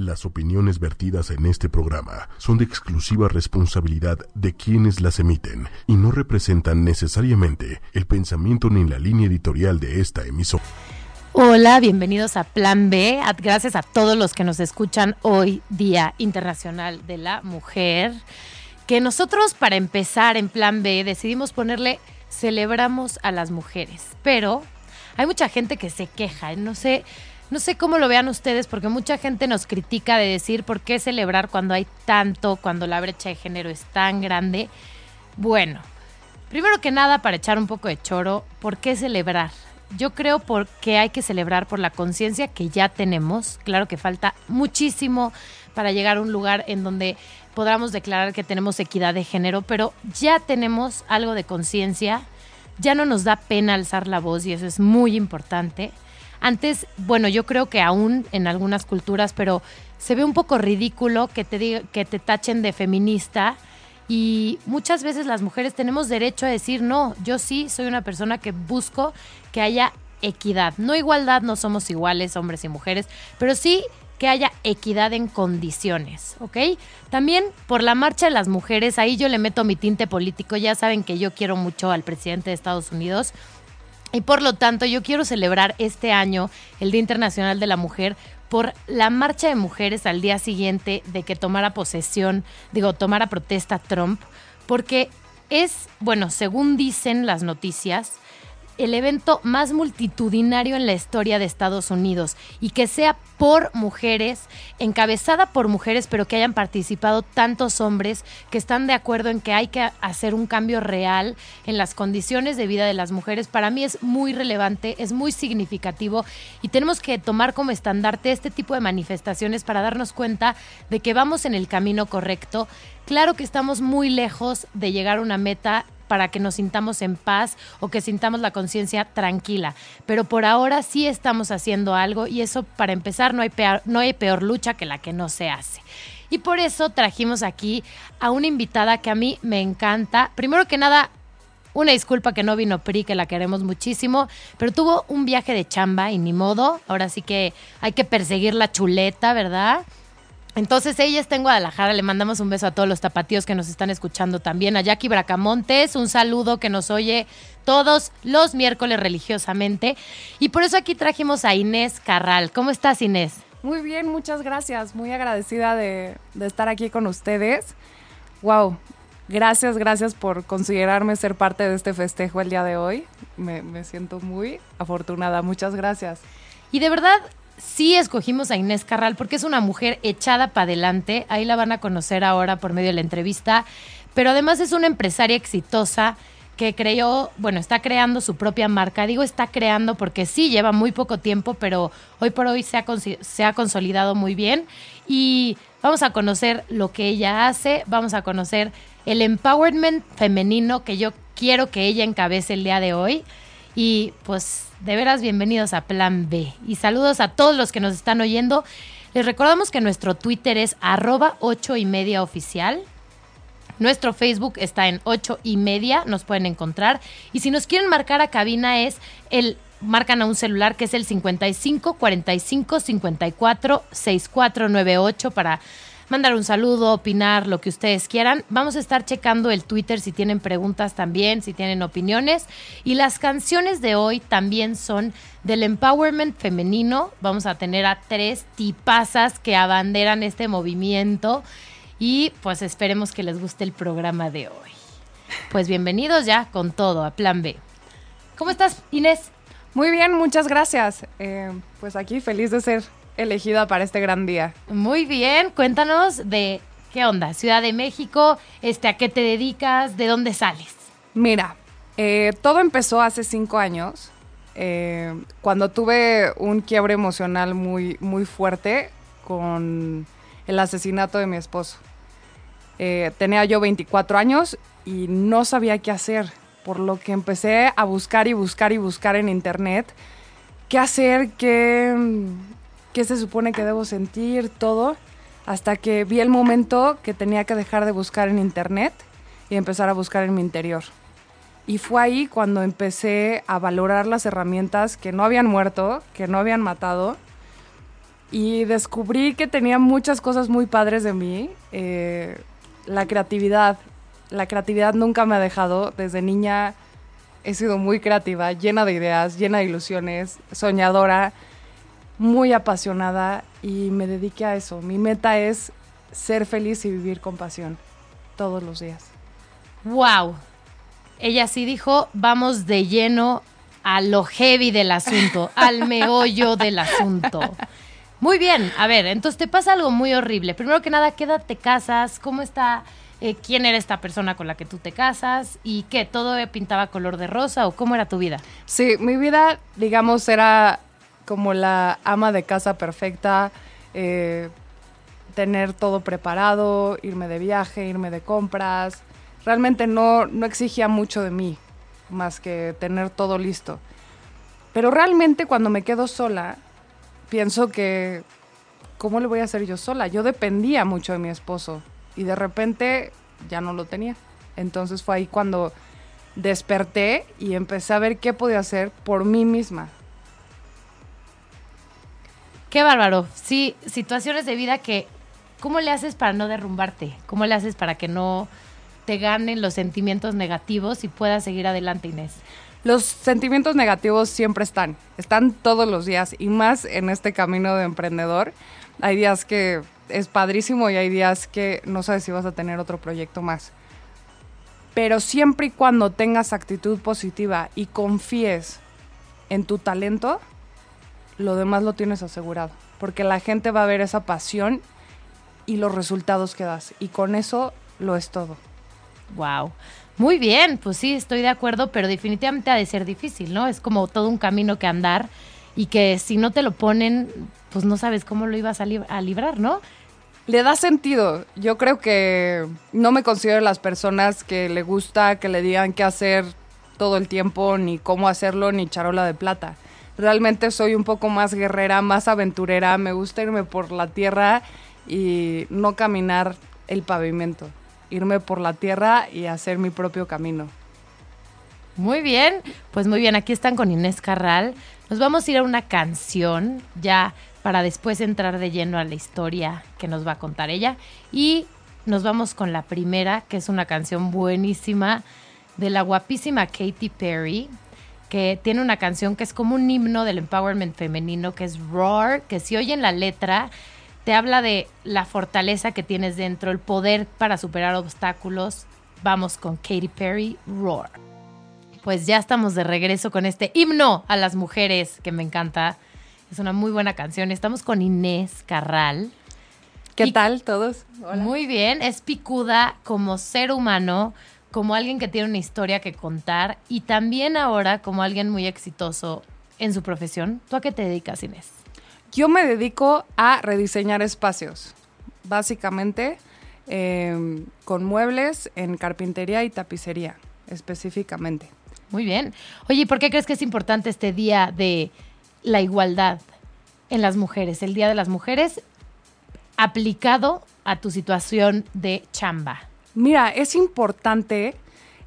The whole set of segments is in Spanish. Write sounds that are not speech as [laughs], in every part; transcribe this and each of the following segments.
Las opiniones vertidas en este programa son de exclusiva responsabilidad de quienes las emiten y no representan necesariamente el pensamiento ni la línea editorial de esta emisora. Hola, bienvenidos a Plan B. Gracias a todos los que nos escuchan hoy, Día Internacional de la Mujer. Que nosotros, para empezar en Plan B, decidimos ponerle celebramos a las mujeres. Pero hay mucha gente que se queja. No sé no sé cómo lo vean ustedes, porque mucha gente nos critica de decir por qué celebrar cuando hay tanto, cuando la brecha de género es tan grande. Bueno, primero que nada, para echar un poco de choro, ¿por qué celebrar? Yo creo porque hay que celebrar por la conciencia que ya tenemos. Claro que falta muchísimo para llegar a un lugar en donde podamos declarar que tenemos equidad de género, pero ya tenemos algo de conciencia, ya no nos da pena alzar la voz y eso es muy importante. Antes, bueno, yo creo que aún en algunas culturas, pero se ve un poco ridículo que te, que te tachen de feminista. Y muchas veces las mujeres tenemos derecho a decir, no, yo sí soy una persona que busco que haya equidad. No igualdad, no somos iguales hombres y mujeres, pero sí que haya equidad en condiciones, ¿ok? También por la marcha de las mujeres, ahí yo le meto mi tinte político, ya saben que yo quiero mucho al presidente de Estados Unidos, y por lo tanto, yo quiero celebrar este año el Día Internacional de la Mujer por la marcha de mujeres al día siguiente de que tomara posesión, digo, tomara protesta Trump, porque es, bueno, según dicen las noticias, el evento más multitudinario en la historia de Estados Unidos y que sea por mujeres, encabezada por mujeres, pero que hayan participado tantos hombres que están de acuerdo en que hay que hacer un cambio real en las condiciones de vida de las mujeres, para mí es muy relevante, es muy significativo y tenemos que tomar como estandarte este tipo de manifestaciones para darnos cuenta de que vamos en el camino correcto. Claro que estamos muy lejos de llegar a una meta para que nos sintamos en paz o que sintamos la conciencia tranquila. Pero por ahora sí estamos haciendo algo y eso para empezar no hay peor, no hay peor lucha que la que no se hace. Y por eso trajimos aquí a una invitada que a mí me encanta. Primero que nada, una disculpa que no vino Pri, que la queremos muchísimo, pero tuvo un viaje de chamba y ni modo. Ahora sí que hay que perseguir la chuleta, ¿verdad? Entonces ella está en Guadalajara, le mandamos un beso a todos los tapatíos que nos están escuchando también, a Jackie Bracamontes, un saludo que nos oye todos los miércoles religiosamente. Y por eso aquí trajimos a Inés Carral. ¿Cómo estás Inés? Muy bien, muchas gracias, muy agradecida de, estar aquí con ustedes. Wow, gracias, gracias por considerarme ser parte de este festejo el día de hoy. Me, me siento muy afortunada, muchas gracias. Y de verdad, sí escogimos a Inés Carral porque es una mujer echada para adelante. Ahí la van a conocer ahora por medio de la entrevista. Pero además es una empresaria exitosa que creó, bueno, está creando su propia marca. Digo está creando porque sí lleva muy poco tiempo, pero hoy por hoy se ha, se ha consolidado muy bien. Y vamos a conocer lo que ella hace, vamos a conocer el empowerment femenino que yo quiero que ella encabece el día de hoy. Y pues de veras bienvenidos a Plan B. Y saludos a todos los que nos están oyendo. Les recordamos que nuestro Twitter es arroba 8 y media oficial. Nuestro Facebook está en 8 y media, nos pueden encontrar. Y si nos quieren marcar a cabina es el marcan a un celular que es el 55 45 54 6498 para mandar un saludo, opinar, lo que ustedes quieran. Vamos a estar checando el Twitter si tienen preguntas también, si tienen opiniones. Y las canciones de hoy también son del empowerment femenino. Vamos a tener a tres tipazas que abanderan este movimiento. Y pues esperemos que les guste el programa de hoy. Pues bienvenidos ya con todo a Plan B. ¿Cómo estás, Inés? Muy bien, muchas gracias. Eh, pues aquí feliz de ser elegida para este gran día. Muy bien, cuéntanos de qué onda, Ciudad de México, este, a qué te dedicas, de dónde sales. Mira, eh, todo empezó hace cinco años, eh, cuando tuve un quiebre emocional muy, muy fuerte con el asesinato de mi esposo. Eh, tenía yo 24 años y no sabía qué hacer, por lo que empecé a buscar y buscar y buscar en internet qué hacer, qué, qué se supone que debo sentir, todo, hasta que vi el momento que tenía que dejar de buscar en internet y empezar a buscar en mi interior. Y fue ahí cuando empecé a valorar las herramientas que no habían muerto, que no habían matado, y descubrí que tenía muchas cosas muy padres de mí. Eh, la creatividad, la creatividad nunca me ha dejado. Desde niña he sido muy creativa, llena de ideas, llena de ilusiones, soñadora, muy apasionada y me dediqué a eso. Mi meta es ser feliz y vivir con pasión todos los días. ¡Wow! Ella sí dijo, vamos de lleno a lo heavy del asunto, [laughs] al meollo del asunto. Muy bien, a ver, entonces te pasa algo muy horrible. Primero que nada, ¿qué edad te casas? ¿Cómo está? Eh, ¿Quién era esta persona con la que tú te casas? ¿Y qué? ¿Todo pintaba color de rosa o cómo era tu vida? Sí, mi vida, digamos, era como la ama de casa perfecta, eh, tener todo preparado, irme de viaje, irme de compras. Realmente no, no exigía mucho de mí, más que tener todo listo. Pero realmente cuando me quedo sola, pienso que, ¿cómo le voy a hacer yo sola? Yo dependía mucho de mi esposo y de repente ya no lo tenía. Entonces fue ahí cuando desperté y empecé a ver qué podía hacer por mí misma. Qué bárbaro. Sí, situaciones de vida que, ¿cómo le haces para no derrumbarte? ¿Cómo le haces para que no te ganen los sentimientos negativos y puedas seguir adelante, Inés? Los sentimientos negativos siempre están, están todos los días y más en este camino de emprendedor. Hay días que es padrísimo y hay días que no sabes si vas a tener otro proyecto más. Pero siempre y cuando tengas actitud positiva y confíes en tu talento, lo demás lo tienes asegurado. Porque la gente va a ver esa pasión y los resultados que das. Y con eso lo es todo. Wow. Muy bien, pues sí, estoy de acuerdo, pero definitivamente ha de ser difícil, ¿no? Es como todo un camino que andar y que si no te lo ponen, pues no sabes cómo lo ibas a, librar, ¿no? Le da sentido. Yo creo que no me considero las personas que le gusta que le digan qué hacer todo el tiempo, ni cómo hacerlo, ni charola de plata. Realmente soy un poco más guerrera, más aventurera. Me gusta irme por la tierra y no caminar el pavimento irme por la tierra y hacer mi propio camino. Muy bien, pues muy bien, aquí están con Inés Carral. Nos vamos a ir a una canción ya para después entrar de lleno a la historia que nos va a contar ella. Y nos vamos con la primera, que es una canción buenísima de la guapísima Katy Perry, que tiene una canción que es como un himno del empowerment femenino, que es Roar, que si oyen la letra te habla de la fortaleza que tienes dentro, el poder para superar obstáculos. Vamos con Katy Perry, Roar. Pues ya estamos de regreso con este himno a las mujeres que me encanta. Es una muy buena canción. Estamos con Inés Carral. ¿Qué tal todos? Muy bien, es picuda como ser humano, como alguien que tiene una historia que contar y también ahora como alguien muy exitoso en su profesión. ¿Tú a qué te dedicas, Inés? Yo me dedico a rediseñar espacios, básicamente em, con muebles en carpintería y tapicería, específicamente. Muy bien. Oye, ¿por qué crees que es importante este día de la igualdad en las mujeres? El Día de las Mujeres aplicado a tu situación de chamba. Mira, es importante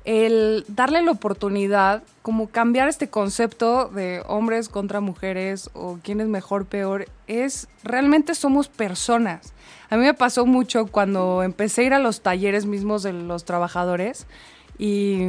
el darle la oportunidad, como cambiar este concepto de hombres contra mujeres o quién es mejor, peor, es realmente somos personas. A mí me pasó mucho cuando empecé a ir a los talleres mismos de los trabajadores y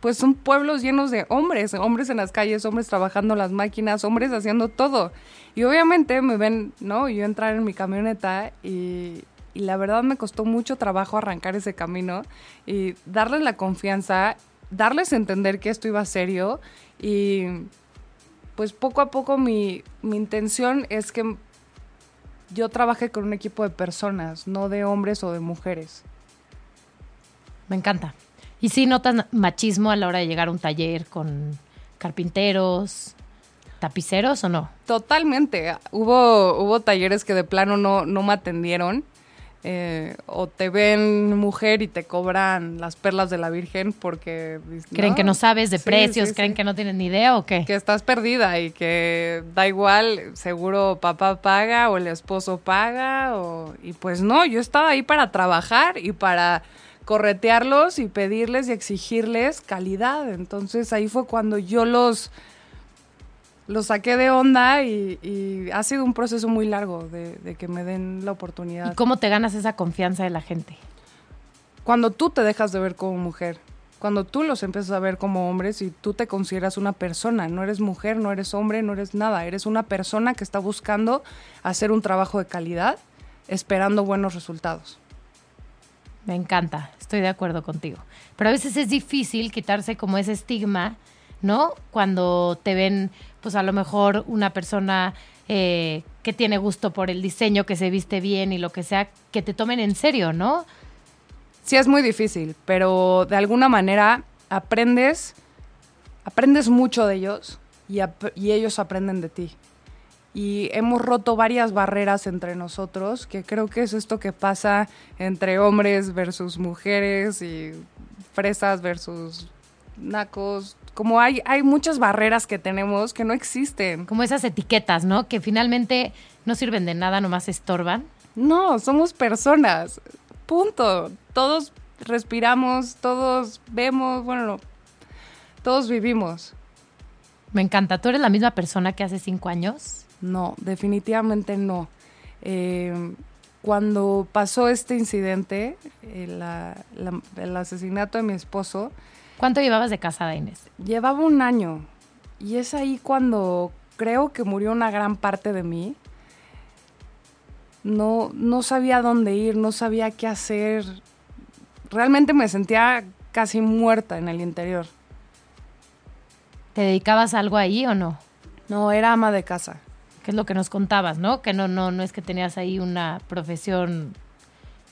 pues son pueblos llenos de hombres, hombres en las calles, hombres trabajando las máquinas, hombres haciendo todo. Y obviamente me ven, ¿no? Yo entrar en mi camioneta y, y la verdad me costó mucho trabajo arrancar ese camino y darles la confianza, darles a entender que esto iba serio y pues poco a poco mi, mi intención es que yo trabaje con un equipo de personas, no de hombres o de mujeres. Me encanta. ¿Y si notas machismo a la hora de llegar a un taller con carpinteros, tapiceros o no? Totalmente. Hubo, hubo talleres que de plano no, no me atendieron eh, o te ven mujer y te cobran las perlas de la Virgen porque... ¿Creen que no sabes de precios? ¿Creen que no tienen ni idea o qué? Que estás perdida y que da igual, seguro papá paga o el esposo paga o... Y pues no, yo estaba ahí para trabajar y para corretearlos y pedirles y exigirles calidad. Entonces ahí fue cuando yo los lo saqué de onda y, ha sido un proceso muy largo de, de, que me den la oportunidad. ¿Y cómo te ganas esa confianza de la gente? Cuando tú te dejas de ver como mujer, cuando tú los empiezas a ver como hombres y tú te consideras una persona, no eres mujer, no eres hombre, no eres nada, eres una persona que está buscando hacer un trabajo de calidad, esperando buenos resultados. Me encanta, estoy de acuerdo contigo. Pero a veces es difícil quitarse como ese estigma, ¿no? Cuando te ven, pues a lo mejor una persona eh, que tiene gusto por el diseño, que se viste bien y lo que sea, que te tomen en serio, ¿no? Sí, es muy difícil, pero de alguna manera aprendes, aprendes mucho de ellos y, y ellos aprenden de ti y hemos roto varias barreras entre nosotros, que creo que es esto que pasa entre hombres versus mujeres y fresas versus nacos. Como hay, hay muchas barreras que tenemos que no existen. Como esas etiquetas, ¿no? Que finalmente no sirven de nada, nomás estorban. No, somos personas. Punto. Todos respiramos, todos vemos, bueno, todos vivimos. Me encanta. ¿Tú eres la misma persona que hace cinco años? No, definitivamente no. Eh, cuando pasó este incidente, el, asesinato de mi esposo. ¿Cuánto llevabas de casada, Inés? Llevaba un año. Y es ahí cuando creo que murió una gran parte de mí. No, no sabía dónde ir, no sabía qué hacer. Realmente me sentía casi muerta en el interior. ¿Te dedicabas a algo ahí o no? No, era ama de casa que es lo que nos contabas, ¿no? Que no, no, no es que tenías ahí una profesión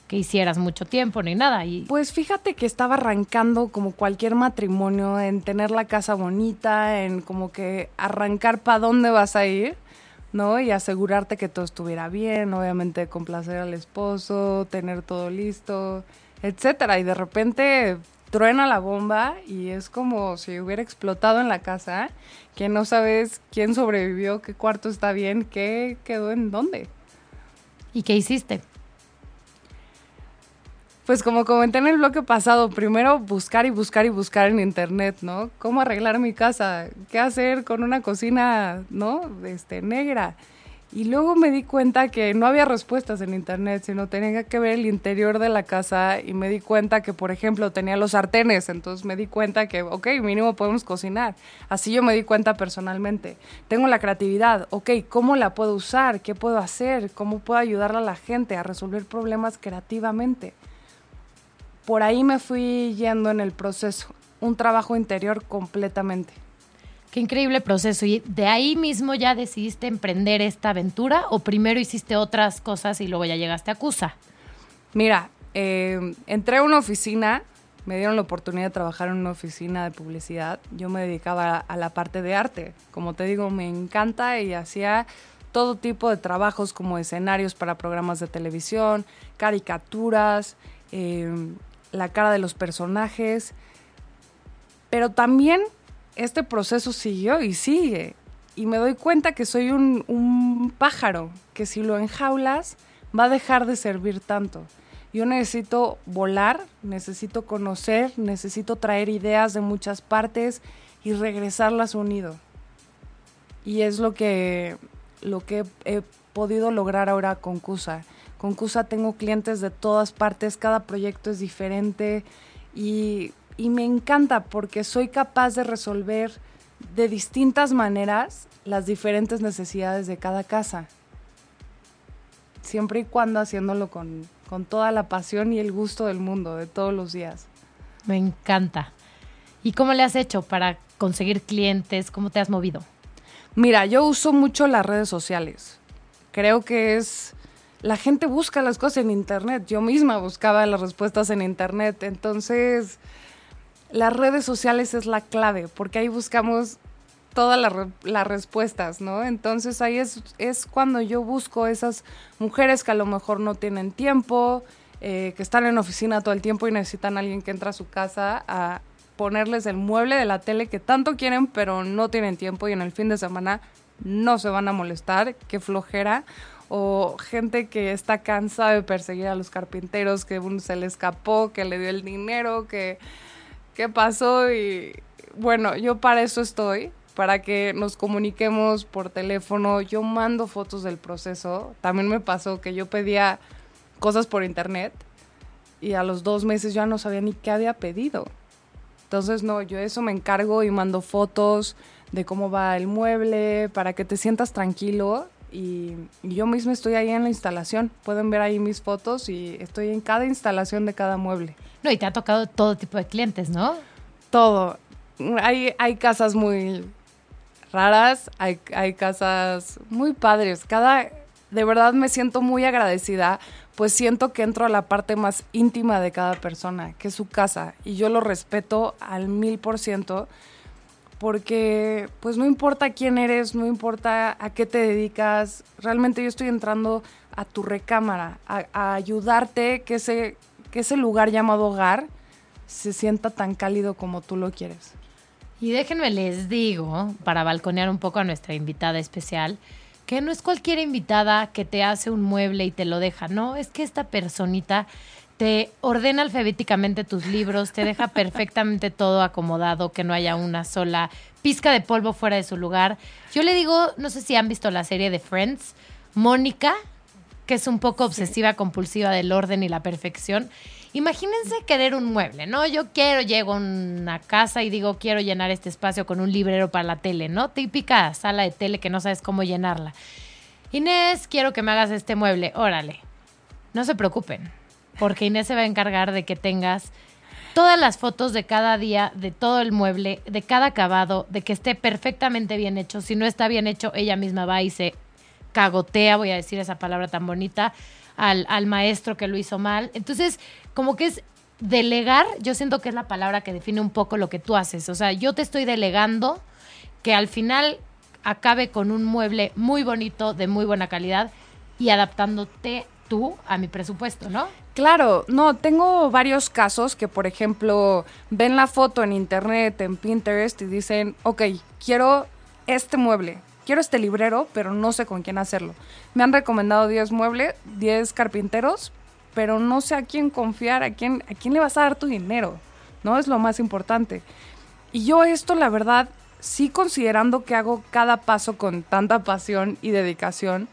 que hicieras mucho tiempo ni nada. Y... Pues fíjate que estaba arrancando como cualquier matrimonio, en tener la casa bonita, en como que arrancar para dónde vas a ir, ¿no? Y asegurarte que todo estuviera bien, obviamente complacer al esposo, tener todo listo, etcétera. Y de repente truena la bomba y es como si hubiera explotado en la casa, que no sabes quién sobrevivió, qué cuarto está bien, qué quedó en dónde. ¿Y qué hiciste? Pues como comenté en el bloque pasado, primero buscar y buscar y buscar en internet, ¿no? ¿Cómo arreglar mi casa? ¿Qué hacer con una cocina, ¿no? Este, negra. Y luego me di cuenta que no había respuestas en internet, sino tenía que ver el interior de la casa y me di cuenta que, por ejemplo, tenía los sartenes, entonces me di cuenta que, ok, mínimo podemos cocinar. Así yo me di cuenta personalmente. Tengo la creatividad, ok, ¿cómo la puedo usar? ¿Qué puedo hacer? ¿Cómo puedo ayudar a la gente a resolver problemas creativamente? Por ahí me fui yendo en el proceso, un trabajo interior completamente. Qué increíble proceso. ¿Y de ahí mismo ya decidiste emprender esta aventura o primero hiciste otras cosas y luego ya llegaste a CUSA? Mira, eh, entré a una oficina, me dieron la oportunidad de trabajar en una oficina de publicidad. Yo me dedicaba a, la parte de arte. Como te digo, me encanta y hacía todo tipo de trabajos como escenarios para programas de televisión, caricaturas, eh, la cara de los personajes. Pero también este proceso siguió y sigue. Y me doy cuenta que soy un, pájaro, que si lo enjaulas va a dejar de servir tanto. Yo necesito volar, necesito conocer, necesito traer ideas de muchas partes y regresarlas unido. Y es lo que, lo que he podido lograr ahora con CUSA. Con CUSA tengo clientes de todas partes, cada proyecto es diferente y y me encanta porque soy capaz de resolver de distintas maneras las diferentes necesidades de cada casa. Siempre y cuando haciéndolo con, con toda la pasión y el gusto del mundo, de todos los días. Me encanta. ¿Y cómo le has hecho para conseguir clientes? ¿Cómo te has movido? Mira, yo uso mucho las redes sociales. Creo que es... La gente busca las cosas en Internet. Yo misma buscaba las respuestas en Internet. Entonces, las redes sociales es la clave, porque ahí buscamos todas las respuestas, ¿no? Entonces ahí es, es cuando yo busco esas mujeres que a lo mejor no tienen tiempo, eh, que están en oficina todo el tiempo y necesitan a alguien que entra a su casa a ponerles el mueble de la tele que tanto quieren, pero no tienen tiempo y en el fin de semana no se van a molestar, qué flojera. O gente que está cansada de perseguir a los carpinteros, que uno se le escapó, que le dio el dinero, que qué pasó y bueno, yo para eso estoy, para que nos comuniquemos por teléfono. Yo mando fotos del proceso. También me pasó que yo pedía cosas por internet y a los dos meses ya no sabía ni qué había pedido. Entonces, no, yo eso me encargo y mando fotos de cómo va el mueble para que te sientas tranquilo. Y, y yo misma estoy ahí en la instalación. Pueden ver ahí mis fotos y estoy en cada instalación de cada mueble. No, y te ha tocado todo tipo de clientes, ¿no? Todo. Hay, hay casas muy raras, hay, hay casas muy padres. Cada, de verdad me siento muy agradecida, pues siento que entro a la parte más íntima de cada persona, que es su casa, y yo lo respeto al mil por ciento, porque pues no importa quién eres, no importa a qué te dedicas, realmente yo estoy entrando a tu recámara, a, ayudarte que ese, que ese lugar llamado hogar se sienta tan cálido como tú lo quieres. Y déjenme les digo, para balconear un poco a nuestra invitada especial, que no es cualquier invitada que te hace un mueble y te lo deja, no, es que esta personita te ordena alfabéticamente tus libros, te deja perfectamente todo acomodado, que no haya una sola pizca de polvo fuera de su lugar. Yo le digo, no sé si han visto la serie de Friends, Mónica, que es un poco obsesiva compulsiva del orden y la perfección. Imagínense querer un mueble, ¿no? Yo quiero, llego a una casa y digo, quiero llenar este espacio con un librero para la tele, ¿no? Típica sala de tele que no sabes cómo llenarla. Inés, quiero que me hagas este mueble, órale. No se preocupen, porque Inés se va a encargar de que tengas todas las fotos de cada día, de todo el mueble, de cada acabado, de que esté perfectamente bien hecho. Si no está bien hecho, ella misma va y se cagotea, voy a decir esa palabra tan bonita, al, al maestro que lo hizo mal. Entonces, como que es delegar, yo siento que es la palabra que define un poco lo que tú haces. O sea, yo te estoy delegando que al final acabe con un mueble muy bonito, de muy buena calidad y adaptándote tú a mi presupuesto, ¿no? Claro, no, tengo varios casos que, por ejemplo, ven la foto en internet, en Pinterest y dicen, ok, quiero este mueble, quiero este librero, pero no sé con quién hacerlo. Me han recomendado 10 muebles, 10 carpinteros, pero no sé a quién confiar, a quién, a quién le vas a dar tu dinero, ¿no? Es lo más importante. Y yo esto, la verdad, sí considerando que hago cada paso con tanta pasión y dedicación,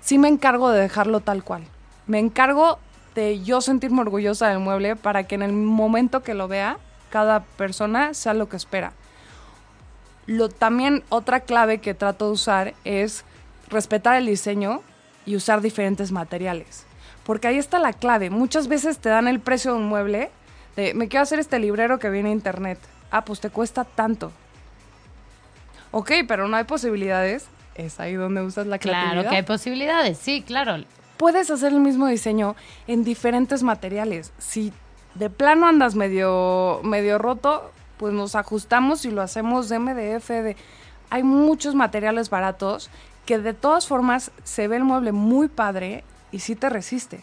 sí me encargo de dejarlo tal cual. Me encargo de yo sentirme orgullosa del mueble para que en el momento que lo vea, cada persona sea lo que espera. Lo, también otra clave que trato de usar es respetar el diseño y usar diferentes materiales. Porque ahí está la clave. Muchas veces te dan el precio de un mueble, de me quiero hacer este librero que viene a internet. Ah, pues te cuesta tanto. Ok, pero no hay posibilidades. Es ahí donde usas la creatividad. Claro que hay posibilidades, sí, claro. Puedes hacer el mismo diseño en diferentes materiales. Si de plano andas medio, medio roto, pues nos ajustamos y lo hacemos de MDF. De... Hay muchos materiales baratos que de todas formas se ve el mueble muy padre y sí te resiste.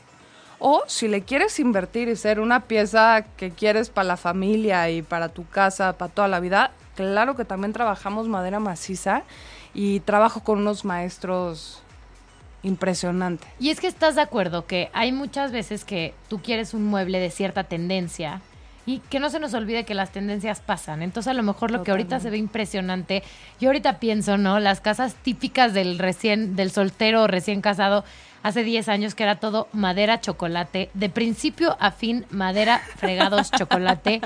O si le quieres invertir y ser una pieza que quieres para la familia y para tu casa, para toda la vida, claro que también trabajamos madera maciza y trabajo con unos maestros impresionantes. Y es que estás de acuerdo que hay muchas veces que tú quieres un mueble de cierta tendencia y que no se nos olvide que las tendencias pasan. Entonces, a lo mejor lo que ahorita se ve impresionante, yo ahorita pienso, ¿no? Las casas típicas del recién del soltero recién casado hace 10 años que era todo madera chocolate, de principio a fin madera fregados [laughs] chocolate.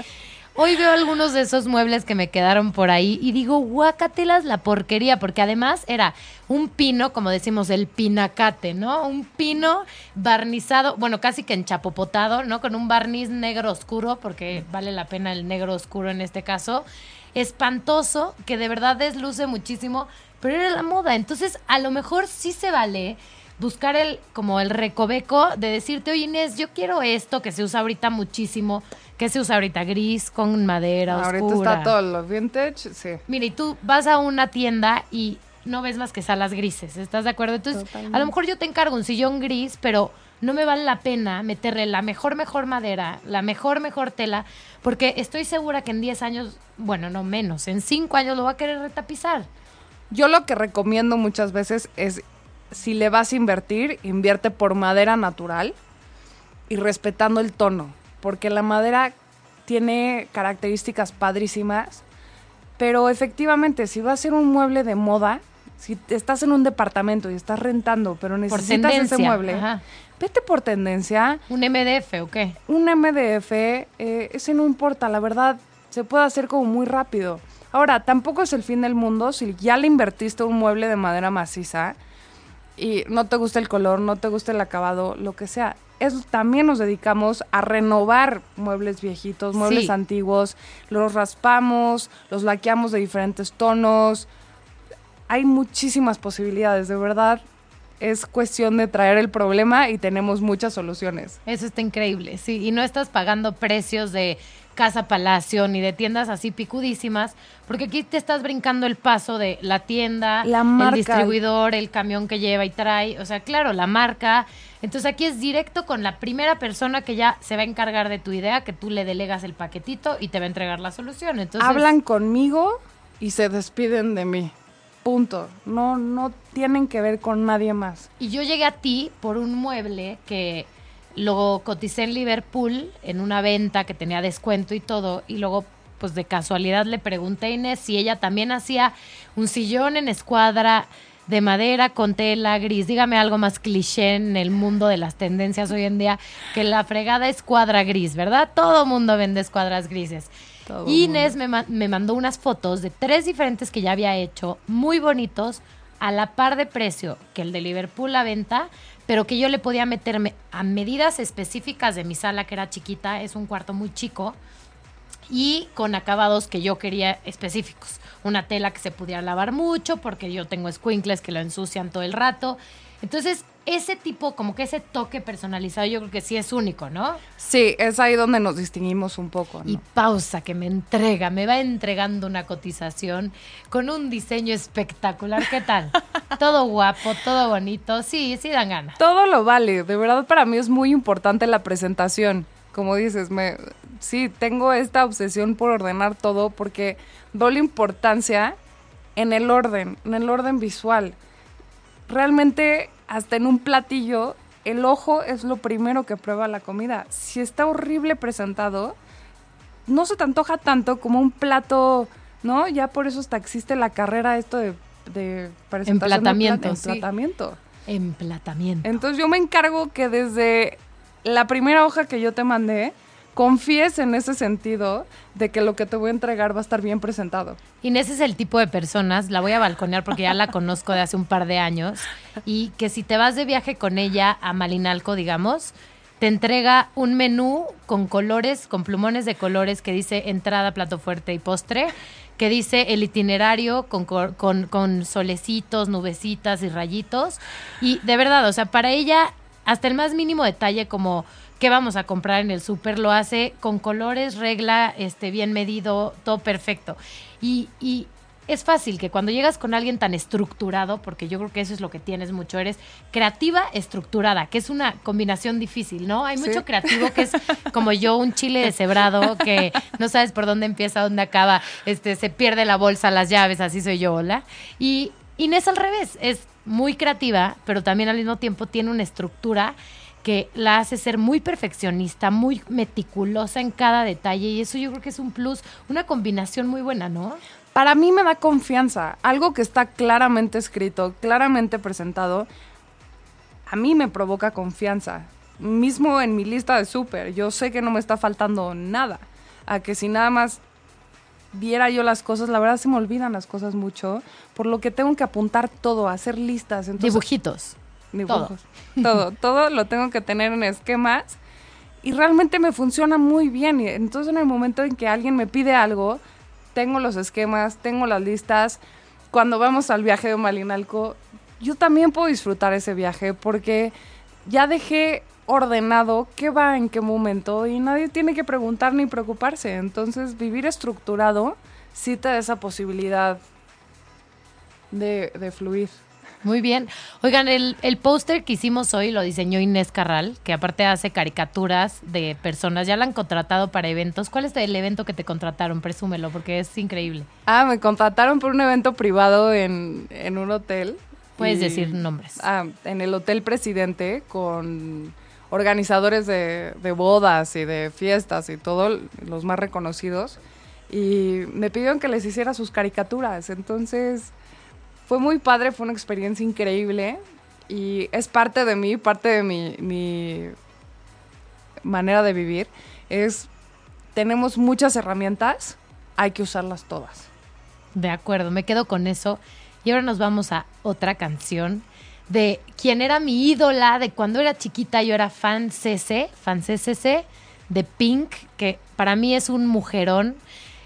Hoy veo algunos de esos muebles que me quedaron por ahí y digo, guacatelas la porquería, porque además era un pino, como decimos, el pinacate, ¿no? Un pino barnizado, bueno, casi que enchapopotado, ¿no? Con un barniz negro oscuro, porque vale la pena el negro oscuro en este caso. Espantoso, que de verdad desluce muchísimo, pero era la moda. Entonces, a lo mejor sí se vale buscar el como el recoveco de decirte, oye Inés, yo quiero esto que se usa ahorita muchísimo, que se usa ahorita gris con madera Ahorita oscura. está todo lo vintage, sí. Mira, y tú vas a una tienda y no ves más que salas grises, ¿estás de acuerdo? Entonces, Totalmente. a lo mejor yo te encargo un sillón gris, pero no me vale la pena meterle la mejor, mejor madera, la mejor, mejor tela, porque estoy segura que en 10 años, bueno, no menos, en 5 años lo va a querer retapizar. Yo lo que recomiendo muchas veces es, si le vas a invertir, invierte por madera natural y respetando el tono, porque la madera tiene características padrísimas. Pero efectivamente, si va a ser un mueble de moda, si estás en un departamento y estás rentando, pero necesitas ese mueble, vete por tendencia. ¿Un MDF o qué? Un MDF, eh, ese no importa, la verdad, se puede hacer como muy rápido. Ahora, tampoco es el fin del mundo si ya le invertiste un mueble de madera maciza y no te gusta el color, no te gusta el acabado, lo que sea. Es, también nos dedicamos a renovar muebles viejitos, muebles antiguos, los raspamos, los laqueamos de diferentes tonos. Hay muchísimas posibilidades, de verdad. Es cuestión de traer el problema y tenemos muchas soluciones. Eso está increíble, sí. Y no estás pagando precios de Casa Palacio ni de tiendas así picudísimas, porque aquí te estás brincando el paso de la tienda, el distribuidor, el camión que lleva y trae, o sea, claro, la marca. Entonces aquí es directo con la primera persona que ya se va a encargar de tu idea, que tú le delegas el paquetito y te va a entregar la solución. Entonces hablan conmigo y se despiden de mí. Punto. No no tienen que ver con nadie más. Y yo llegué a ti por un mueble que lo coticé en Liverpool en una venta que tenía descuento y todo. Y luego, pues de casualidad le pregunté a Inés si ella también hacía un sillón en escuadra de madera con tela gris. Dígame algo más cliché en el mundo de las tendencias hoy en día que la fregada escuadra gris, ¿verdad? Todo mundo vende escuadras grises. Inés me, me mandó unas fotos de tres diferentes que ya había hecho, muy bonitos, a la par de precio que el de Liverpool a venta, pero que yo le podía meterme a medidas específicas de mi sala, que era chiquita, es un cuarto muy chico, y con acabados que yo quería específicos. Una tela que se pudiera lavar mucho, porque yo tengo squinkles que lo ensucian todo el rato. Entonces, ese tipo, como que ese toque personalizado, yo creo que sí es único, ¿no? Sí, es ahí donde nos distinguimos un poco. Y pausa, que me entrega, me va entregando una cotización con un diseño espectacular. ¿Qué tal? [laughs] todo guapo, todo bonito. Sí, sí dan ganas. Todo lo vale. De verdad, para mí es muy importante la presentación. Como dices, me, sí, tengo esta obsesión por ordenar todo porque doy la importancia en el orden, en el orden visual. Realmente hasta en un platillo, el ojo es lo primero que prueba la comida. Si está horrible presentado, no se te antoja tanto como un plato, ¿no? Ya por eso hasta existe la carrera esto de, de presentación. Emplatamiento. emplatamiento. Emplatamiento. Entonces yo me encargo que desde la primera hoja que yo te mandé, confíes en ese sentido de que lo que te voy a entregar va a estar bien presentado. Inés es el tipo de personas, la voy a balconear porque ya la conozco de hace un par de años, y que si te vas de viaje con ella a Malinalco, digamos, te entrega un menú con colores, con plumones de colores que dice entrada, plato fuerte y postre, que dice el itinerario con, con, con solecitos, nubecitas y rayitos. Y de verdad, o sea, para ella, hasta el más mínimo detalle como qué vamos a comprar en el súper, lo hace con colores, regla, este, bien medido, todo perfecto. Y, y es fácil que cuando llegas con alguien tan estructurado, porque yo creo que eso es lo que tienes mucho, eres creativa, estructurada, que es una combinación difícil, ¿no? Hay mucho creativo que es como yo, un chile deshebrado, que no sabes por dónde empieza, dónde acaba, este, se pierde la bolsa, las llaves, así soy yo, hola. Y Inés al revés, es muy creativa, pero también al mismo tiempo tiene una estructura que la hace ser muy perfeccionista, muy meticulosa en cada detalle y eso yo creo que es un plus, una combinación muy buena, ¿no? Para mí me da confianza, algo que está claramente escrito, claramente presentado, a mí me provoca confianza. Mismo en mi lista de súper, yo sé que no me está faltando nada. A que si nada más viera yo las cosas, la verdad se me olvidan las cosas mucho, por lo que tengo que apuntar todo, hacer listas. Dibujitos dibujos. [laughs] Todo. todo, lo tengo que tener en esquemas y realmente me funciona muy bien. Entonces en el momento en que alguien me pide algo, tengo los esquemas, tengo las listas. Cuando vamos al viaje de Malinalco, yo también puedo disfrutar ese viaje porque ya dejé ordenado qué va en qué momento y nadie tiene que preguntar ni preocuparse. Entonces vivir estructurado sí te da esa posibilidad de, de fluir. Muy bien. Oigan, el, el póster que hicimos hoy lo diseñó Inés Carral, que aparte hace caricaturas de personas. Ya la han contratado para eventos. ¿Cuál es el evento que te contrataron? Presúmelo, porque es increíble. Ah, me contrataron por un evento privado en, en un hotel. Puedes decir nombres. Ah, en el Hotel Presidente con organizadores de, de bodas y de fiestas y todo, los más reconocidos. y me pidieron que les hiciera sus caricaturas. Entonces fue muy padre, fue una experiencia increíble y es parte de mí, parte de mi, manera de vivir. Es, tenemos muchas herramientas, hay que usarlas todas. De acuerdo, me quedo con eso. Y ahora nos vamos a otra canción de quien era mi ídola, de cuando era chiquita yo era fan CC, fan CCC, de Pink, que para mí es un mujerón.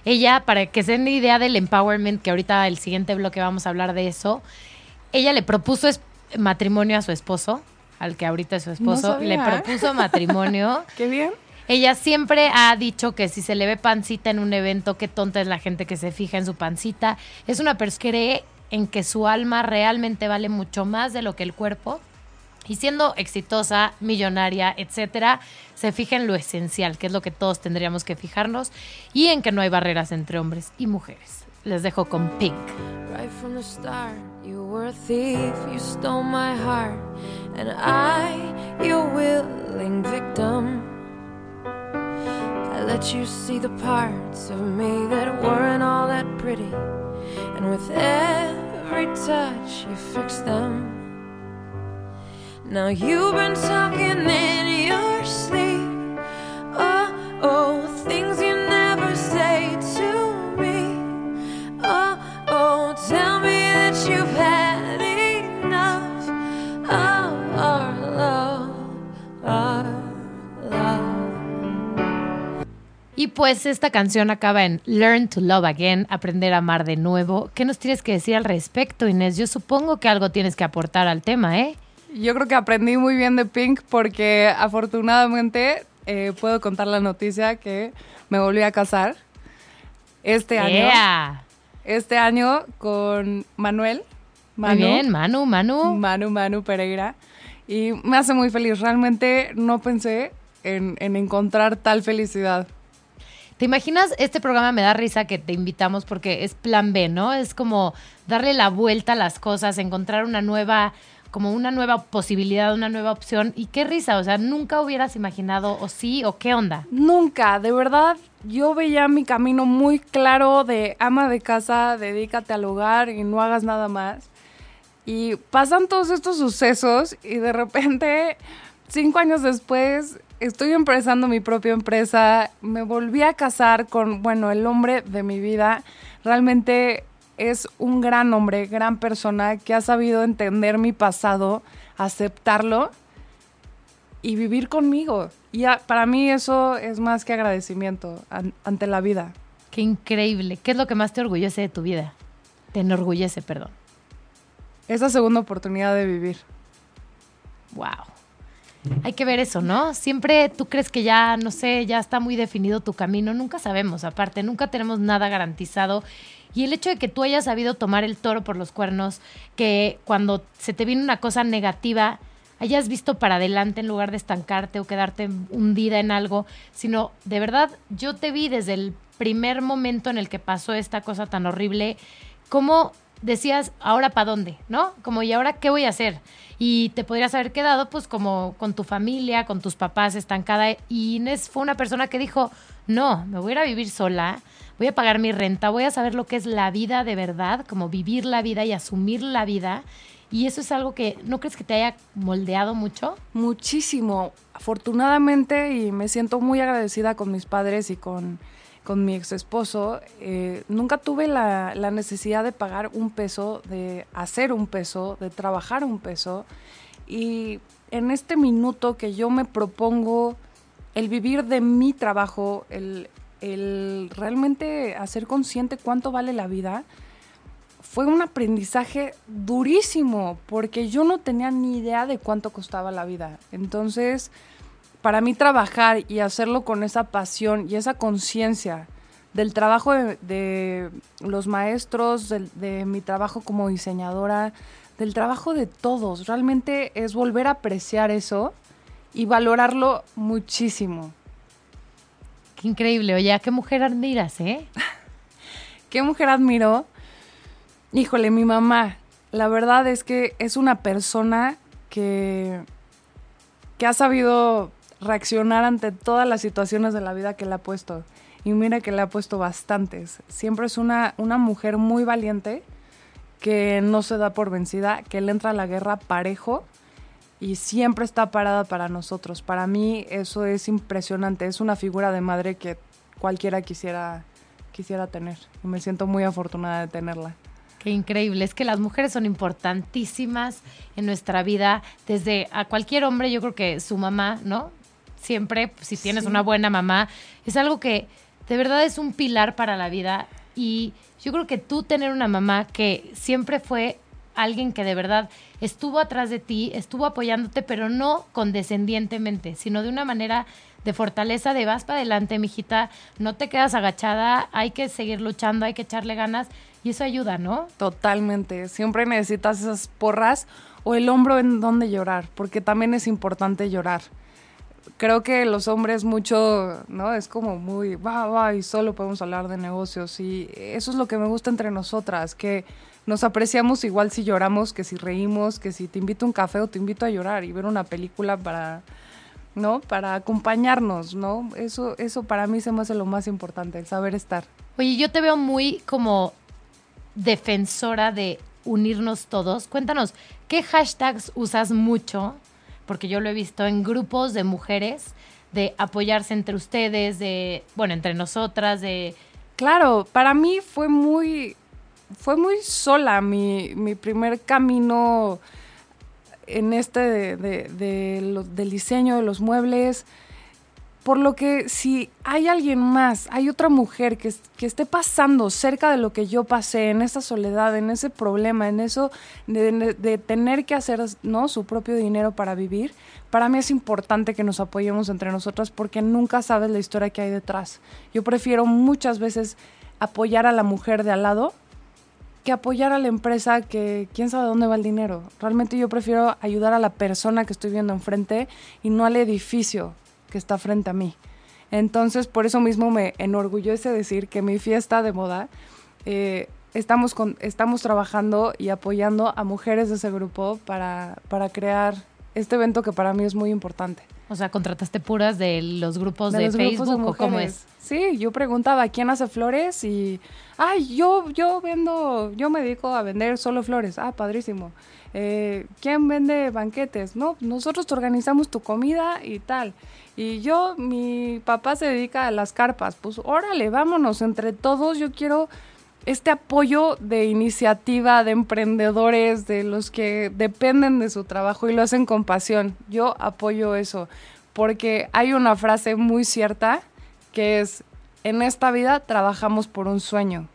Ella, para que se den idea del empowerment, que ahorita el siguiente bloque vamos a hablar de eso, ella le propuso matrimonio a su esposo, al que ahorita es su esposo, le propuso matrimonio. [laughs] Qué bien. Ella siempre ha dicho que si se le ve pancita en un evento, qué tonta es la gente que se fija en su pancita. Es una persona que cree en que su alma realmente vale mucho más de lo que el cuerpo. Y siendo exitosa, millonaria, etcétera, se fija en lo esencial, que es lo que todos tendríamos que fijarnos, y en que no hay barreras entre hombres y mujeres. Les dejo con Pink. Right from the start, you were a thief, you stole my heart, and I, your willing victim. I let you see the parts of me that weren't all that pretty, and with every touch, you fixed them. Now you've been talking in your sleep. Oh, things you never say to me. Oh, oh, tell me that you've had enough. Y pues esta canción acaba en Learn to Love Again, aprender a amar de nuevo. ¿Qué nos tienes que decir al respecto, Inés? Yo supongo que algo tienes que aportar al tema, ¿eh? Yo creo que aprendí muy bien de Pink porque afortunadamente eh, puedo contar la noticia que me volví a casar este año. Este año con Manuel. muy bien, Manu, Manu. Manu, Manu Pereira. Y me hace muy feliz. Realmente no pensé en, en encontrar tal felicidad. ¿Te imaginas? Este programa me da risa que te invitamos porque es plan B, ¿no? Es como darle la vuelta a las cosas, encontrar una nueva como una nueva posibilidad, una nueva opción. Y qué risa, o sea, nunca hubieras imaginado o sí o qué onda. Nunca, de verdad, yo veía mi camino muy claro de ama de casa, dedícate al hogar y no hagas nada más. Y pasan todos estos sucesos y de repente, cinco años después, estoy empezando mi propia empresa, me volví a casar con, bueno, el hombre de mi vida. Realmente es un gran hombre, gran persona que ha sabido entender mi pasado, aceptarlo y vivir conmigo. Y para mí eso es más que agradecimiento ante la vida. Qué increíble. ¿Qué es lo que más te orgullece de tu vida? Te enorgullece, perdón. Esa segunda oportunidad de vivir. Wow. Hay que ver eso, ¿no? Siempre tú crees que ya, no sé, ya está muy definido tu camino. Nunca sabemos, aparte, nunca tenemos nada garantizado. Y el hecho de que tú hayas sabido tomar el toro por los cuernos, que cuando se te viene una cosa negativa, hayas visto para adelante en lugar de estancarte o quedarte hundida en algo, sino de verdad yo te vi desde el primer momento en el que pasó esta cosa tan horrible, como decías, ahora para dónde, ¿no? Como, ¿y ahora qué voy a hacer? Y te podrías haber quedado pues como con tu familia, con tus papás estancada. Y Inés fue una persona que dijo, no, me voy a ir a vivir sola, voy a pagar mi renta, voy a saber lo que es la vida de verdad, como vivir la vida y asumir la vida. Y eso es algo que, ¿no crees que te haya moldeado mucho? Muchísimo, afortunadamente, y me siento muy agradecida con mis padres y con, con mi ex esposo. Eh, nunca tuve la, la necesidad de pagar un peso, de hacer un peso, de trabajar un peso. Y en este minuto que yo me propongo el vivir de mi trabajo, el, el realmente hacer consciente cuánto vale la vida, fue un aprendizaje durísimo, porque yo no tenía ni idea de cuánto costaba la vida. Entonces, para mí trabajar y hacerlo con esa pasión y esa conciencia del trabajo de, los maestros, de, mi trabajo como diseñadora, del trabajo de todos, realmente es volver a apreciar eso y valorarlo muchísimo increíble. Oye, qué mujer admiras, eh? [laughs] ¿Qué mujer admiro? Híjole, mi mamá. La verdad es que es una persona que, que ha sabido reaccionar ante todas las situaciones de la vida que le ha puesto. y mira que le ha puesto bastantes. Siempre es una, una mujer muy valiente que no se da por vencida, que le entra a la guerra parejo y siempre está parada para nosotros. Para mí eso es impresionante, es una figura de madre que cualquiera quisiera, quisiera tener me siento muy afortunada de tenerla. Qué increíble, es que las mujeres son importantísimas en nuestra vida, desde a cualquier hombre, yo creo que su mamá, ¿no? Siempre, si tienes una buena mamá, es algo que de verdad es un pilar para la vida y yo creo que tú tener una mamá que siempre fue alguien que de verdad estuvo atrás de ti, estuvo apoyándote, pero no condescendientemente, sino de una manera de fortaleza, de vas para adelante, mijita, no te quedas agachada, hay que seguir luchando, hay que echarle ganas y eso ayuda, ¿no? Totalmente. Siempre necesitas esas porras o el hombro en donde llorar, porque también es importante llorar. Creo que los hombres mucho, ¿no? Es como muy, va, va, y solo podemos hablar de negocios. Y eso es lo que me gusta entre nosotras, que nos apreciamos igual si lloramos, que si reímos, que si te invito a un café o te invito a llorar y ver una película para, ¿no? Para acompañarnos, ¿no? Eso, eso para mí se me hace lo más importante, el saber estar. Oye, yo te veo muy como defensora de unirnos todos. Cuéntanos, ¿qué hashtags usas mucho? Porque yo lo he visto en grupos de mujeres, de apoyarse entre ustedes, de, bueno, entre nosotras, de... Claro, para mí fue muy, fue muy sola mi, mi primer camino en este de, de, del diseño de los muebles. Por lo que si hay alguien más, hay otra mujer que, que, esté pasando cerca de lo que yo pasé, en esa soledad, en ese problema, en eso de, de, tener que hacer ¿no? su propio dinero para vivir, para mí es importante que nos apoyemos entre nosotras porque nunca sabes la historia que hay detrás. Yo prefiero muchas veces apoyar a la mujer de al lado que apoyar a la empresa que quién sabe dónde va el dinero. Realmente yo prefiero ayudar a la persona que estoy viendo enfrente y no al edificio que está frente a mí. Entonces, por eso mismo me enorgullece decir que mi fiesta de moda, eh, estamos, con, estamos trabajando y apoyando a mujeres de ese grupo para, para crear este evento que para mí es muy importante. O sea, contrataste puras de los grupos de, Facebook o cómo es. Sí, yo preguntaba quién hace flores y ay, yo yo vendo, yo me dedico a vender solo flores. Ah, padrísimo. Eh, ¿Quién vende banquetes? No, nosotros te organizamos tu comida y tal. Y yo, mi papá se dedica a las carpas. Pues órale, vámonos entre todos. Yo quiero este apoyo de iniciativa, de emprendedores, de los que dependen de su trabajo y lo hacen con pasión. Yo apoyo eso, porque hay una frase muy cierta que es, en esta vida trabajamos por un sueño,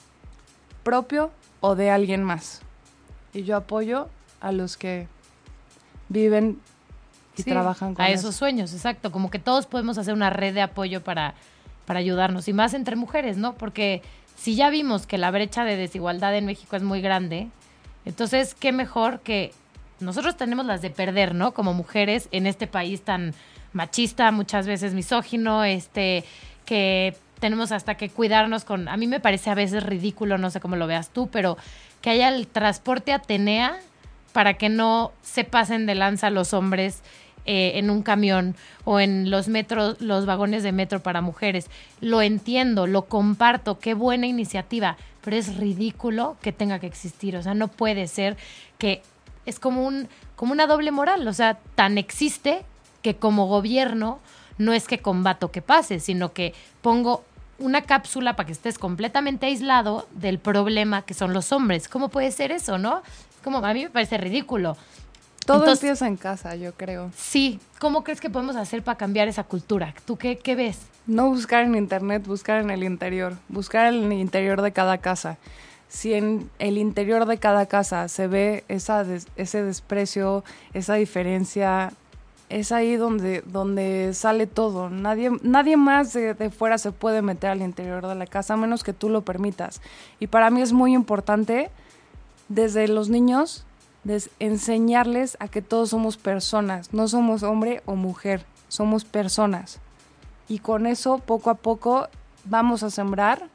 propio o de alguien más. Y yo apoyo a los que viven y trabajan con a esos sueños, exacto, como que todos podemos hacer una red de apoyo para, para ayudarnos y más entre mujeres, ¿no? Porque si ya vimos que la brecha de desigualdad en México es muy grande, entonces qué mejor que nosotros tenemos las de perder, ¿no? Como mujeres en este país tan machista, muchas veces misógino, este que tenemos hasta que cuidarnos con a mí me parece a veces ridículo, no sé cómo lo veas tú, pero que haya el transporte Atenea para que no se pasen de lanza los hombres eh, en un camión o en los metros, los vagones de metro para mujeres. Lo entiendo, lo comparto, qué buena iniciativa, pero es ridículo que tenga que existir. O sea, no puede ser que es como un, como una doble moral. O sea, tan existe que como gobierno no es que combato que pase, sino que pongo una cápsula para que estés completamente aislado del problema que son los hombres. ¿Cómo puede ser eso, no? Como a mí me parece ridículo. Todo empieza en casa, yo creo. Sí. ¿Cómo crees que podemos hacer para cambiar esa cultura? ¿Tú qué, qué ves? No buscar en internet, buscar en el interior. Buscar en el interior de cada casa. Si en el interior de cada casa se ve esa ese desprecio, esa diferencia, es ahí donde, donde sale todo. Nadie, nadie más de, de, fuera se puede meter al interior de la casa a menos que tú lo permitas. Y para mí es muy importante desde los niños enseñarles a que todos somos personas, no somos hombre o mujer, somos personas. Y con eso, poco a poco, vamos a sembrar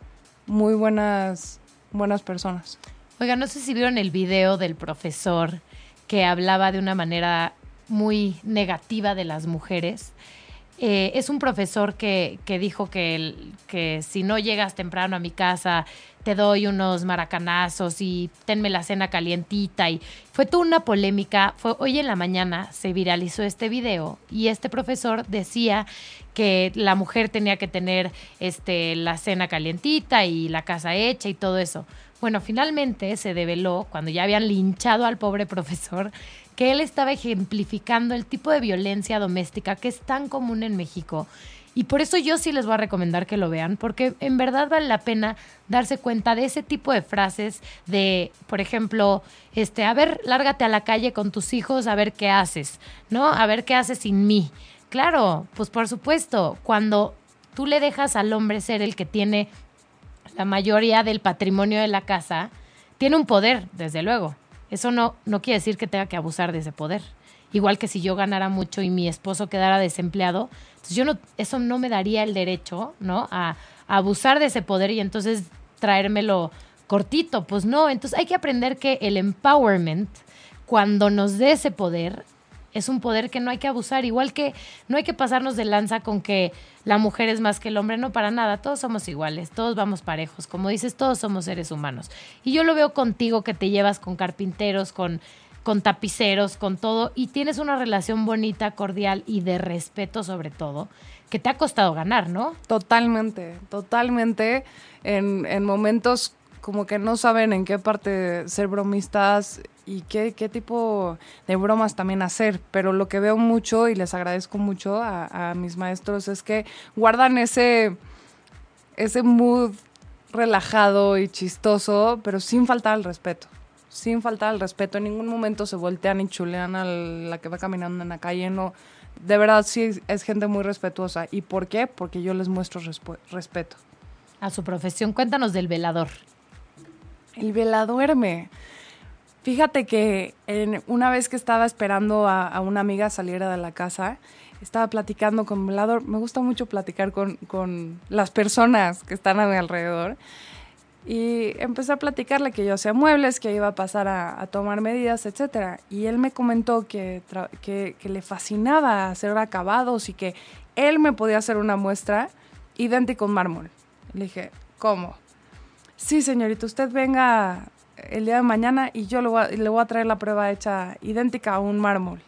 muy buenas, buenas personas. Oiga, no sé si vieron el video del profesor que hablaba de una manera muy negativa de las mujeres. Eh, es un profesor que, que dijo que, que si no llegas temprano a mi casa, te doy unos maracanazos y tenme la cena calientita. Y fue toda una polémica. Fue hoy en la mañana se viralizó este video y este profesor decía que la mujer tenía que tener este, la cena calientita y la casa hecha y todo eso. Bueno, finalmente se develó, cuando ya habían linchado al pobre [laughs] profesor, que él estaba ejemplificando el tipo de violencia doméstica que es tan común en México. Y por eso yo sí les voy a recomendar que lo vean, porque en verdad vale la pena darse cuenta de ese tipo de frases de, por ejemplo, este, a ver, lárgate a la calle con tus hijos a ver qué haces, ¿no? A ver qué haces sin mí. Claro, pues por supuesto, cuando tú le dejas al hombre ser el que tiene la mayoría del patrimonio de la casa, tiene un poder, desde luego. Eso no, no quiere decir que tenga que abusar de ese poder. Igual que si yo ganara mucho y mi esposo quedara desempleado, entonces yo no, eso no me daría el derecho, ¿no? A, a abusar de ese poder y entonces traérmelo cortito. Pues no, entonces hay que aprender que el empowerment, cuando nos dé ese poder, es un poder que no hay que abusar, igual que no hay que pasarnos de lanza con que la mujer es más que el hombre, no para nada, todos somos iguales, todos vamos parejos, como dices, todos somos seres humanos. Y yo lo veo contigo que te llevas con carpinteros, con con tapiceros, con todo, y tienes una relación bonita, cordial y de respeto sobre todo, que te ha costado ganar, ¿no? Totalmente, totalmente. En, en momentos como que no saben en qué parte ser bromistas y qué, qué, tipo de bromas también hacer. Pero lo que veo mucho y les agradezco mucho a, a mis maestros es que guardan ese, ese mood relajado y chistoso, pero sin faltar al respeto. Sin faltar al respeto. En ningún momento se voltean y chulean a la que va caminando en la calle. No. De verdad, sí es gente muy respetuosa. ¿Y por qué? Porque yo les muestro respeto. A su profesión. Cuéntanos del velador. El veladuerme. Fíjate que una vez que estaba esperando a, una amiga saliera de la casa, estaba platicando con velador. Me gusta mucho platicar con, con las personas que están a mi alrededor. Y empecé a platicarle que yo hacía muebles, que iba a pasar a, tomar medidas, etc. Y él me comentó que, que, que, le fascinaba hacer acabados y que él me podía hacer una muestra idéntica a un mármol. Le dije, ¿cómo? Sí, señorita, usted venga el día de mañana y yo le voy, a, le voy a traer la prueba hecha idéntica a un mármol.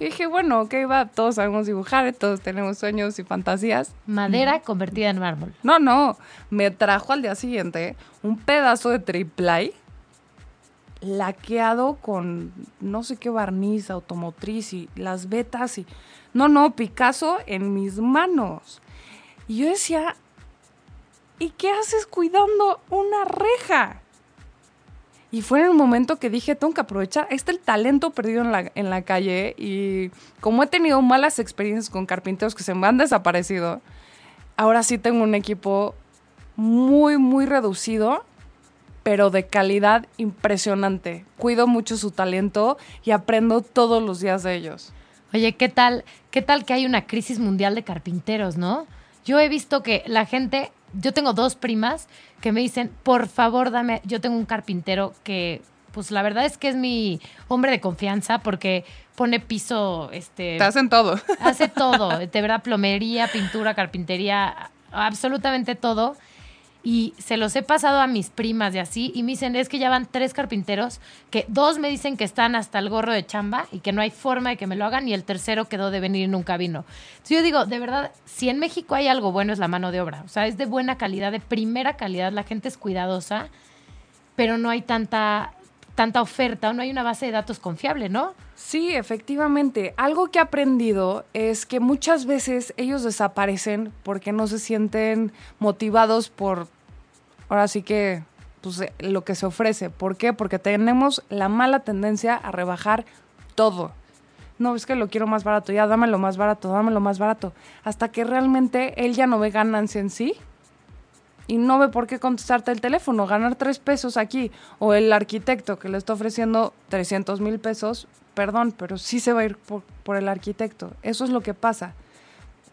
Y dije, bueno, ok, va, todos sabemos dibujar, todos tenemos sueños y fantasías. Madera convertida en mármol. No, no, me trajo al día siguiente un pedazo de triplay laqueado con no sé qué barniz automotriz y las vetas y... No, no, Picasso en mis manos. Y yo decía, ¿y qué haces cuidando una reja? Y fue en el momento que dije, tengo que aprovechar, este el talento perdido en la, en la calle y como he tenido malas experiencias con carpinteros que se me han desaparecido, ahora sí tengo un equipo muy, muy reducido, pero de calidad impresionante. Cuido mucho su talento y aprendo todos los días de ellos. Oye, ¿qué tal? ¿Qué tal que hay una crisis mundial de carpinteros, no? Yo he visto que la gente yo tengo dos primas que me dicen, por favor, dame, yo tengo un carpintero que, pues la verdad es que es mi hombre de confianza porque pone piso, este... Te hacen todo. Hace todo, de verdad, plomería, pintura, carpintería, absolutamente todo. Y se los he pasado a mis primas y así, y me dicen, es que ya van tres carpinteros, que dos me dicen que están hasta el gorro de chamba y que no hay forma de que me lo hagan, y el tercero quedó de venir y nunca vino. Entonces yo digo, de verdad, si en México hay algo bueno es la mano de obra, o sea, es de buena calidad, de primera calidad, la gente es cuidadosa, pero no hay tanta, tanta oferta, no hay una base de datos confiable, ¿no? Sí, efectivamente. Algo que he aprendido es que muchas veces ellos desaparecen porque no se sienten motivados por, ahora sí que, pues, lo que se ofrece. ¿Por qué? Porque tenemos la mala tendencia a rebajar todo. No, es que lo quiero más barato, ya dámelo más barato, dámelo más barato. Hasta que realmente él ya no ve ganancia en sí y no ve por qué contestarte el teléfono, ganar tres pesos aquí, o el arquitecto que le está ofreciendo 300 mil pesos, perdón, pero sí se va a ir por, por, el arquitecto. Eso es lo que pasa.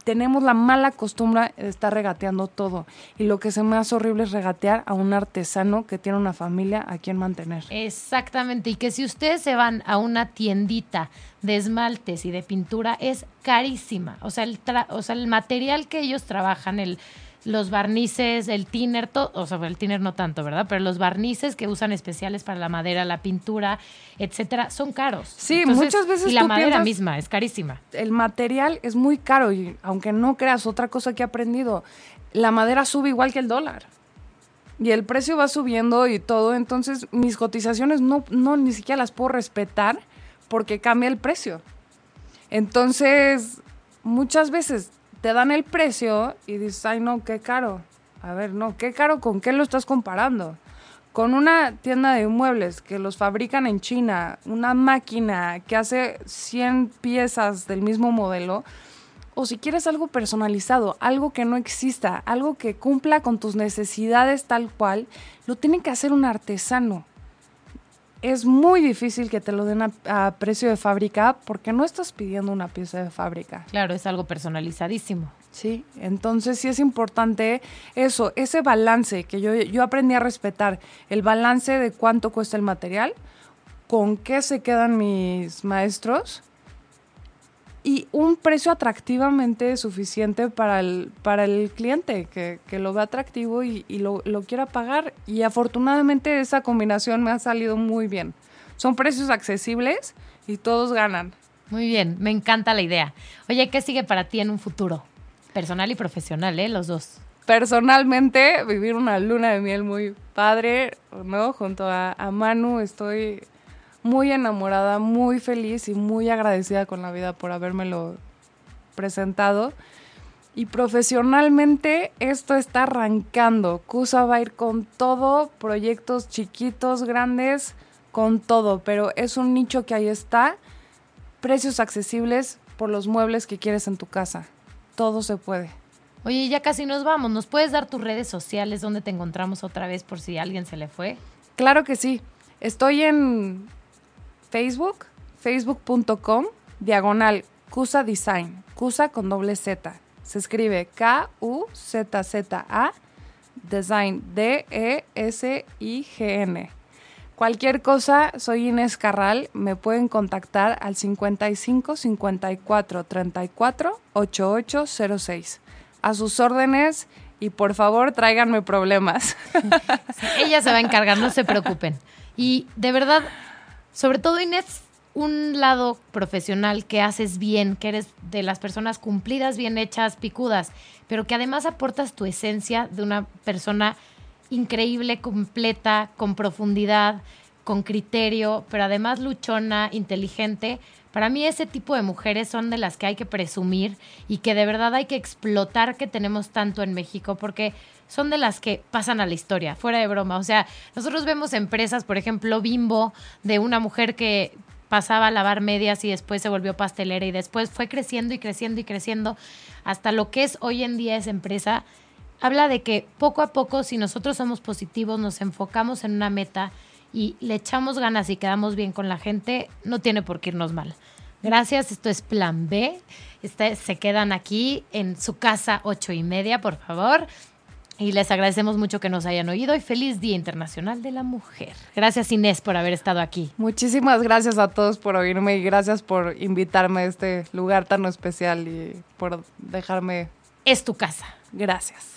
tenemos la mala costumbre de estar regateando todo. Y lo que se me hace horrible es regatear a un artesano que tiene una familia a quien mantener. Exactamente, y que si ustedes se van a una tiendita de esmaltes y de pintura es carísima. O sea, el, o sea, el material que ellos trabajan, el los barnices, el tiner, o sea, el tiner no tanto, ¿verdad? Pero los barnices que usan especiales para la madera, la pintura, etcétera, son caros. Sí, muchas veces. Y la madera misma es carísima. El material es muy caro y aunque no creas otra cosa que he aprendido, la madera sube igual que el dólar. Y el precio va subiendo y todo, entonces mis cotizaciones no, no ni siquiera las puedo respetar porque cambia el precio. Entonces, muchas veces te dan el precio y dices, ay no, qué caro. A ver, no, qué caro, ¿con qué lo estás comparando? Con una tienda de muebles que los fabrican en China, una máquina que hace 100 piezas del mismo modelo, o si quieres algo personalizado, algo que no exista, algo que cumpla con tus necesidades tal cual, lo tiene que hacer un artesano es muy difícil que te lo den a, precio de fábrica porque no estás pidiendo una pieza de fábrica. Claro, es algo personalizadísimo. Sí, entonces sí es importante eso, ese balance que yo, yo aprendí a respetar, el balance de cuánto cuesta el material, con qué se quedan mis maestros y un precio atractivamente suficiente para el, para el cliente, que, lo vea atractivo y, lo, quiera pagar. Y afortunadamente esa combinación me ha salido muy bien. Son precios accesibles y todos ganan. Muy bien, me encanta la idea. Oye, ¿qué sigue para ti en un futuro? Personal y profesional, ¿eh? Los dos. Personalmente, vivir una luna de miel muy padre, ¿no? Junto a, a Manu, estoy muy enamorada, muy feliz y muy agradecida con la vida por habérmelo presentado. Y profesionalmente esto está arrancando. CUSA va a ir con todo, proyectos chiquitos, grandes, con todo, pero es un nicho que ahí está. Precios accesibles por los muebles que quieres en tu casa. Todo se puede. Oye, ya casi nos vamos. ¿Nos puedes dar tus redes sociales donde te encontramos otra vez por si alguien se le fue? Claro que sí. Estoy en Facebook, facebook.com, diagonal CUSA Design, CUSA con doble Z. Se escribe K-U-Z-Z-A, Design, D-E-S-I-G-N. Cualquier cosa, soy Inés Carral, me pueden contactar al 55 54 34 8806. A sus órdenes y por favor tráiganme problemas. [laughs] ella se va a encargar, no se preocupen. Y de verdad, sobre todo, Inés, un lado profesional que haces bien, que eres de las personas cumplidas, bien hechas, picudas, pero que además aportas tu esencia de una persona increíble, completa, con profundidad, con criterio, pero además luchona, inteligente. Para mí ese tipo de mujeres son de las que hay que presumir y que de verdad hay que explotar que tenemos tanto en México, porque son de las que pasan a la historia, fuera de broma. O sea, nosotros vemos empresas, por ejemplo, Bimbo, de una mujer que pasaba a lavar medias y después se volvió pastelera y después fue creciendo y creciendo y creciendo hasta lo que es hoy en día esa empresa. Habla de que poco a poco, si nosotros somos positivos, nos enfocamos en una meta y le echamos ganas y quedamos bien con la gente, no tiene por qué irnos mal. Gracias, esto es Plan B. Este, se quedan aquí en su casa ocho y media, por favor. Y les agradecemos mucho que nos hayan oído y feliz Día Internacional de la Mujer. Gracias Inés por haber estado aquí. Muchísimas gracias a todos por oírme y gracias por invitarme a este lugar tan especial y por dejarme... Es tu casa. Gracias.